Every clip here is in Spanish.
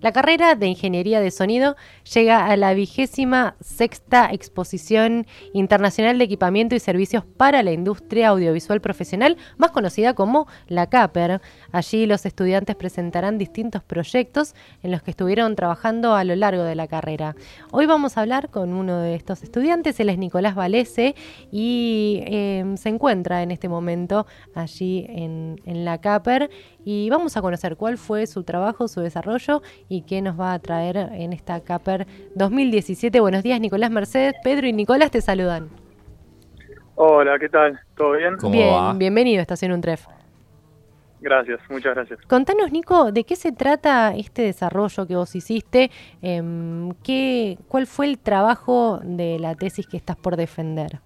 La carrera de Ingeniería de Sonido llega a la vigésima sexta Exposición Internacional de Equipamiento y Servicios para la Industria Audiovisual Profesional, más conocida como la CAPER. Allí los estudiantes presentarán distintos proyectos en los que estuvieron trabajando a lo largo de la carrera. Hoy vamos a hablar con uno de estos estudiantes, él es Nicolás Valese y eh, se encuentra en este momento allí en, en la CAPER y vamos a conocer cuál fue su trabajo, su desarrollo y qué nos va a traer en esta CAPER 2017. Buenos días, Nicolás Mercedes. Pedro y Nicolás te saludan. Hola, ¿qué tal? ¿Todo bien? ¿Cómo bien, va? bienvenido a Estación Untref. Gracias, muchas gracias. Contanos, Nico, ¿de qué se trata este desarrollo que vos hiciste? Eh, ¿qué, ¿Cuál fue el trabajo de la tesis que estás por defender?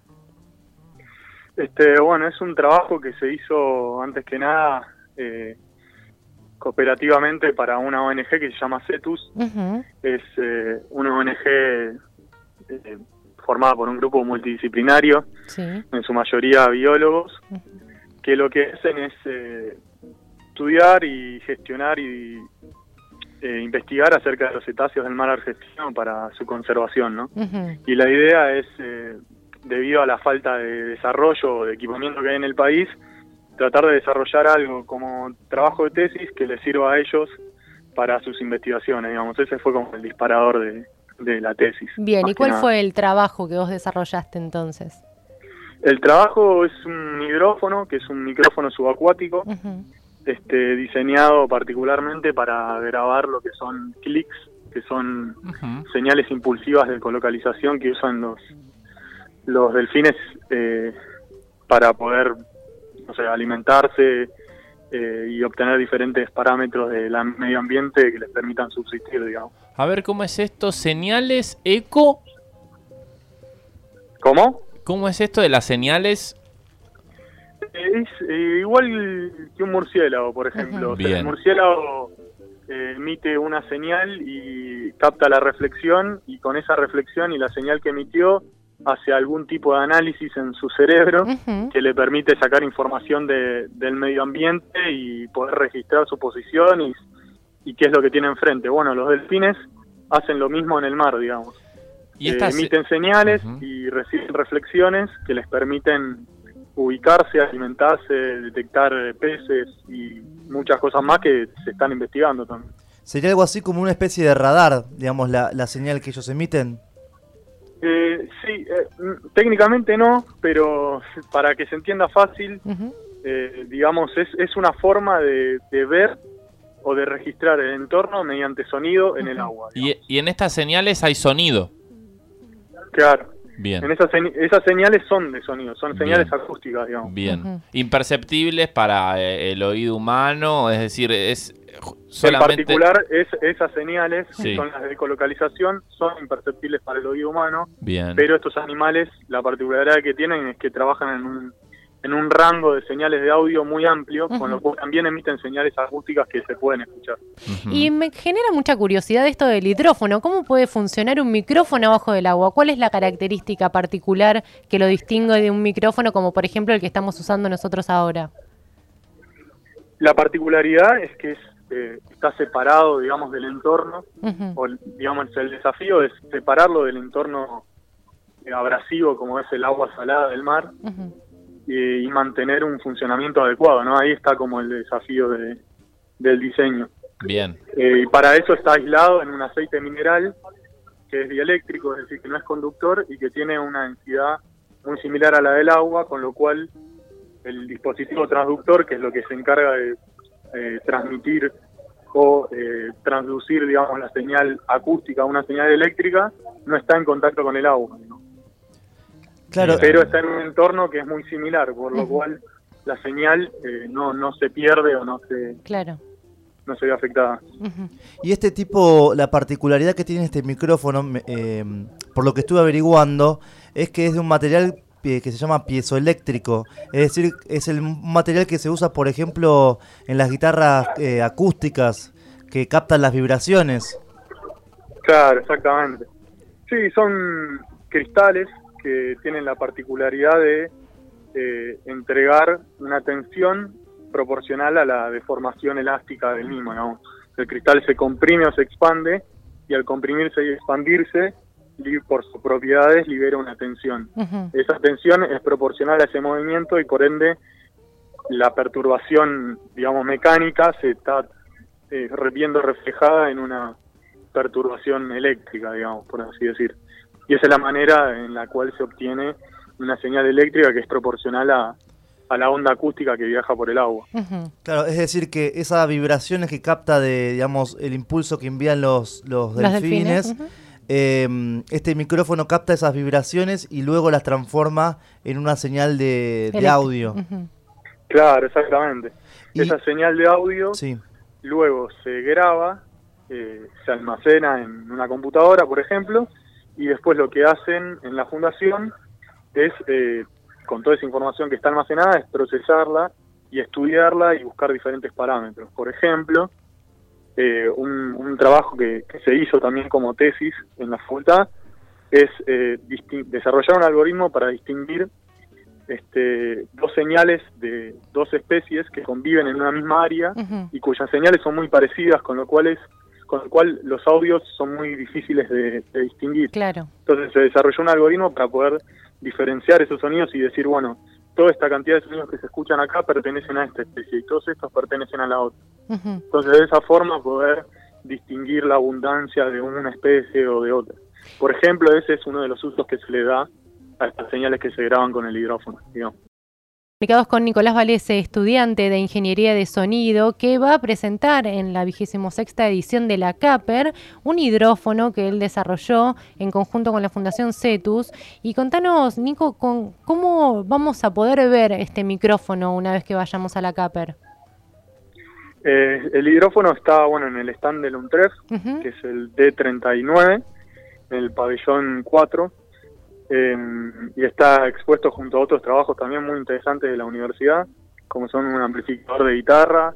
Este, bueno, es un trabajo que se hizo antes que nada eh, cooperativamente para una ONG que se llama CETUS. Es eh, una ONG eh, formada por un grupo multidisciplinario, en su mayoría biólogos, que lo que hacen es eh, estudiar y gestionar y investigar acerca de los cetáceos del mar argentino para su conservación, ¿no? Y la idea es, debido a la falta de desarrollo o de equipamiento que hay en el país, tratar de desarrollar algo como trabajo de tesis que les sirva a ellos para sus investigaciones, digamos. Ese fue como el disparador de, la tesis. Bien, ¿y cuál fue el trabajo que vos desarrollaste entonces? El trabajo es un hidrófono, que es un micrófono subacuático, este, diseñado particularmente para grabar lo que son clics, que son señales impulsivas de colocalización que usan los, los delfines eh, para poder o sea, alimentarse eh, y obtener diferentes parámetros del medio ambiente que les permitan subsistir, digamos. A ver, ¿cómo es esto? ¿Señales eco? ¿Cómo? ¿Cómo es esto de las señales? Es eh, igual que un murciélago, por ejemplo. el murciélago eh, emite una señal y capta la reflexión y con esa reflexión y la señal que emitió hace algún tipo de análisis en su cerebro que le permite sacar información de, del medio ambiente y poder registrar su posición y, y, qué es lo que tiene enfrente. Bueno, los delfines hacen lo mismo en el mar, digamos. ¿Y eh, emiten señales y reciben reflexiones que les permiten ubicarse, alimentarse, detectar peces y muchas cosas más que se están investigando también. ¿Sería algo así como una especie de radar, digamos, la, la señal que ellos emiten? Eh, sí, eh, técnicamente no, pero para que se entienda fácil, eh, digamos, es, es una forma de, ver o de registrar el entorno mediante sonido en el agua. ¿Y, ¿Y, en estas señales hay sonido? Claro. Bien. En esas, esas señales son de sonido, son señales acústicas, digamos. Bien. Imperceptibles para eh, el oído humano, es decir, es en particular, es, esas señales, son las de colocalización, son imperceptibles para el oído humano, Bien. pero estos animales, la particularidad que tienen es que trabajan en un, en un rango de señales de audio muy amplio, con lo cual también emiten señales acústicas que se pueden escuchar. Y me genera mucha curiosidad esto del hidrófono. ¿Cómo puede funcionar un micrófono abajo del agua? ¿Cuál es la característica particular que lo distingue de un micrófono como por ejemplo el que estamos usando nosotros ahora? La particularidad es que es está separado, digamos, del entorno, o digamos, el desafío es separarlo del entorno abrasivo como es el agua salada del mar y, mantener un funcionamiento adecuado, ¿no? Ahí está como el desafío de, del diseño. Bien. Eh, y para eso está aislado en un aceite mineral que es dieléctrico, es decir, que no es conductor y que tiene una densidad muy similar a la del agua, con lo cual el dispositivo transductor, que es lo que se encarga de eh, transmitir o eh, transducir, digamos, la señal acústica a una señal eléctrica, no está en contacto con el agua. Claro. Pero está en un entorno que es muy similar, por lo cual la señal eh, no, no se pierde o no se... Claro no se ve afectada. Y este tipo, la particularidad que tiene este micrófono, por lo que estuve averiguando, es que es de un material que se llama piezoeléctrico. Es decir, es el material que se usa, por ejemplo, en las guitarras eh, acústicas que captan las vibraciones. Claro, exactamente. Sí, son cristales que tienen la particularidad de eh, entregar una tensión proporcional a la deformación elástica del mismo, el cristal se comprime o se expande y al comprimirse y expandirse, por sus propiedades libera una tensión. Esa tensión es proporcional a ese movimiento y por ende la perturbación, digamos, mecánica se está eh, viendo reflejada en una perturbación eléctrica, digamos, por así decir. Y esa es la manera en la cual se obtiene una señal eléctrica que es proporcional a, a la onda acústica que viaja por el agua. Claro, es decir, que esas vibraciones que capta de, digamos, el impulso que envían los, los delfines, em, este micrófono capta esas vibraciones y luego las transforma en una señal de, audio. Claro, exactamente. Esa señal de audio luego se graba, eh, se almacena en una computadora, por ejemplo, y después lo que hacen en la fundación es eh, con toda esa información que está almacenada, es procesarla y estudiarla y buscar diferentes parámetros. Por ejemplo, eh, un, trabajo que, se hizo también como tesis en la facultad es eh, desarrollar un algoritmo para distinguir este, dos señales de dos especies que conviven en una misma área y cuyas señales son muy parecidas, con lo cual es, con lo cual los audios son muy difíciles de, de distinguir. Claro. Entonces se desarrolló un algoritmo para poder diferenciar esos sonidos y decir, bueno, toda esta cantidad de sonidos que se escuchan acá pertenecen a esta especie y todos estos pertenecen a la otra. Entonces, de esa forma poder distinguir la abundancia de una especie o de otra. Por ejemplo, ese es uno de los usos que se le da a estas señales que se graban con el hidrófono, digamos con Nicolás Valese, estudiante de Ingeniería de Sonido, que va a presentar en la vigésimo sexta edición de la CAPER un hidrófono que él desarrolló en conjunto con la Fundación CETUS. Y contanos, Nico, con, ¿cómo vamos a poder ver este micrófono una vez que vayamos a la CAPER? Eh, el hidrófono está bueno en el stand del UNTREF, que es el D39, en el pabellón 4 eh, y está expuesto junto a otros trabajos también muy interesantes de la universidad, como son un amplificador de guitarra,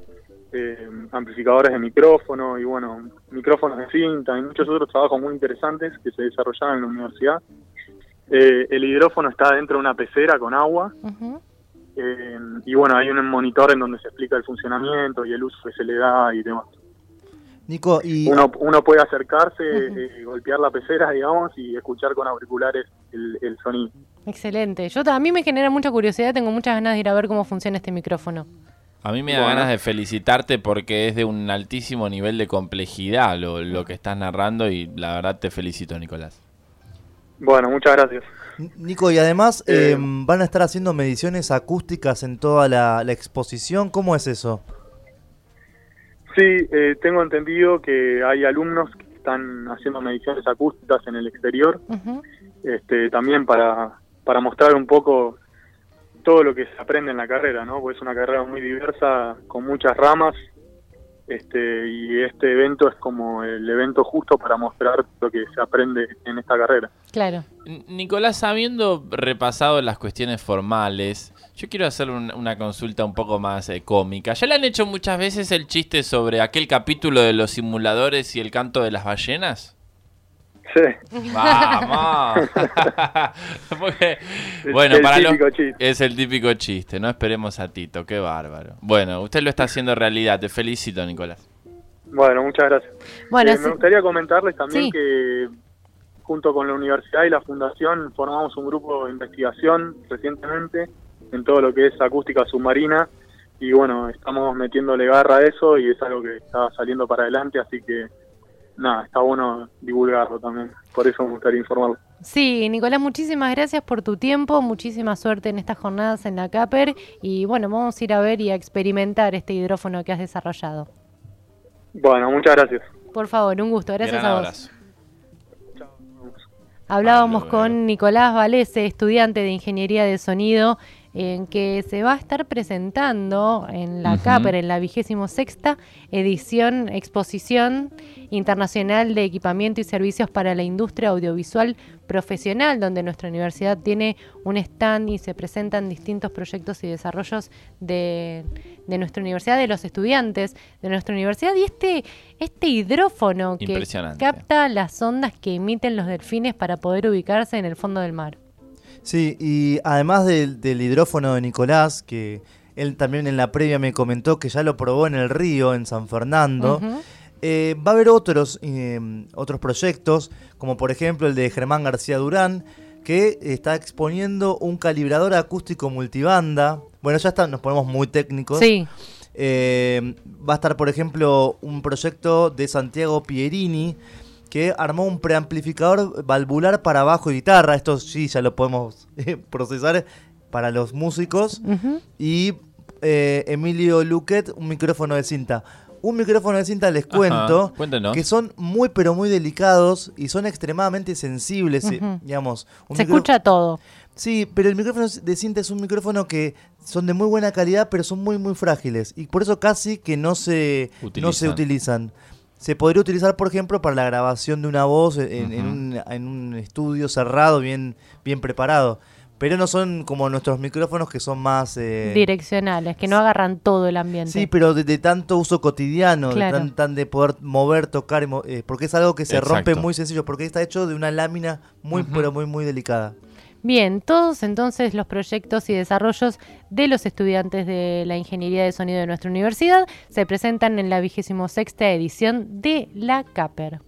eh, amplificadores de micrófono y bueno, micrófonos de cinta y muchos otros trabajos muy interesantes que se desarrollaron en la universidad. Eh, el hidrófono está dentro de una pecera con agua y bueno, hay un monitor en donde se explica el funcionamiento y el uso que se le da y demás. Nico, y... Uno, uno puede acercarse, eh, golpear la pecera, digamos, y escuchar con auriculares el, sonido. Excelente. Yo a mí me genera mucha curiosidad, tengo muchas ganas de ir a ver cómo funciona este micrófono. A mí me da ganas de felicitarte porque es de un altísimo nivel de complejidad lo, lo que estás narrando y la verdad te felicito, Nicolás. Bueno, muchas gracias. Nico, y además eh, em, van a estar haciendo mediciones acústicas en toda la exposición. ¿Cómo es eso? Sí, eh, tengo entendido que hay alumnos que están haciendo mediciones acústicas en el exterior, este, también para, para mostrar un poco todo lo que se aprende en la carrera, ¿no? Porque es una carrera muy diversa, con muchas ramas, este, y este evento es como el evento justo para mostrar lo que se aprende en esta carrera. Claro. Nicolás, habiendo repasado las cuestiones formales, yo quiero hacer una consulta un poco más eh, cómica. ¿Ya le han hecho muchas veces el chiste sobre aquel capítulo de los simuladores y el canto de las ballenas? Sí. Vamos. bueno, para los es el típico chiste, no esperemos a Tito, qué bárbaro. Bueno, usted lo está haciendo realidad, te felicito, Nicolás. Bueno, muchas gracias. Bueno, eh, me gustaría comentarles también que junto con la universidad y la fundación formamos un grupo de investigación recientemente en todo lo que es acústica submarina y bueno, estamos metiéndole garra a eso y es algo que está saliendo para adelante, así que nada, está bueno divulgarlo también, por eso me gustaría informarlo. Sí, Nicolás, muchísimas gracias por tu tiempo, muchísima suerte en estas jornadas en la CAPER y bueno, vamos a ir a ver y a experimentar este hidrófono que has desarrollado. Bueno, muchas gracias. Por favor, un gusto, gracias a vos. Hablábamos con Nicolás Valese, estudiante de Ingeniería de Sonido en que se va a estar presentando en la CAPER, en la vigésimo sexta edición, exposición internacional de equipamiento y servicios para la industria audiovisual profesional, donde nuestra universidad tiene un stand y se presentan distintos proyectos y desarrollos de, nuestra universidad, de los estudiantes de nuestra universidad, y este, este hidrófono que capta las ondas que emiten los delfines para poder ubicarse en el fondo del mar. Sí, y además del, hidrófono de Nicolás, que él también en la previa me comentó que ya lo probó en el río, en San Fernando, Eh, va a haber otros, eh, otros proyectos, como por ejemplo el de Germán García Durán, que está exponiendo un calibrador acústico multibanda. Bueno, ya está, nos ponemos muy técnicos. Sí. Eh, va a estar, por ejemplo, un proyecto de Santiago Pierini que armó un preamplificador valvular para bajo y guitarra. Esto sí ya lo podemos eh, procesar para los músicos. Y eh, Emilio Luquet, un micrófono de cinta. Un micrófono de cinta les cuento que son muy pero muy delicados y son extremadamente sensibles, eh, digamos. un Se micro- escucha todo. Sí, pero el micrófono de cinta es un micrófono que son de muy buena calidad, pero son muy muy frágiles y por eso casi que no se no se Utilizan. Se podría utilizar, por ejemplo, para la grabación de una voz en, en un, en un estudio cerrado, bien bien preparado. Pero no son como nuestros micrófonos que son más eh, Direccionales, que no agarran todo el ambiente. Sí, pero de, de tanto uso cotidiano, Claro. de tan, tan de poder mover, tocar, y mo- eh, porque es algo que se Exacto. rompe muy sencillo, porque está hecho de una lámina muy, pero muy, muy delicada. Bien, todos entonces los proyectos y desarrollos de los estudiantes de la Ingeniería de Sonido de nuestra universidad se presentan en la vigésimo sexta edición de la CAPER.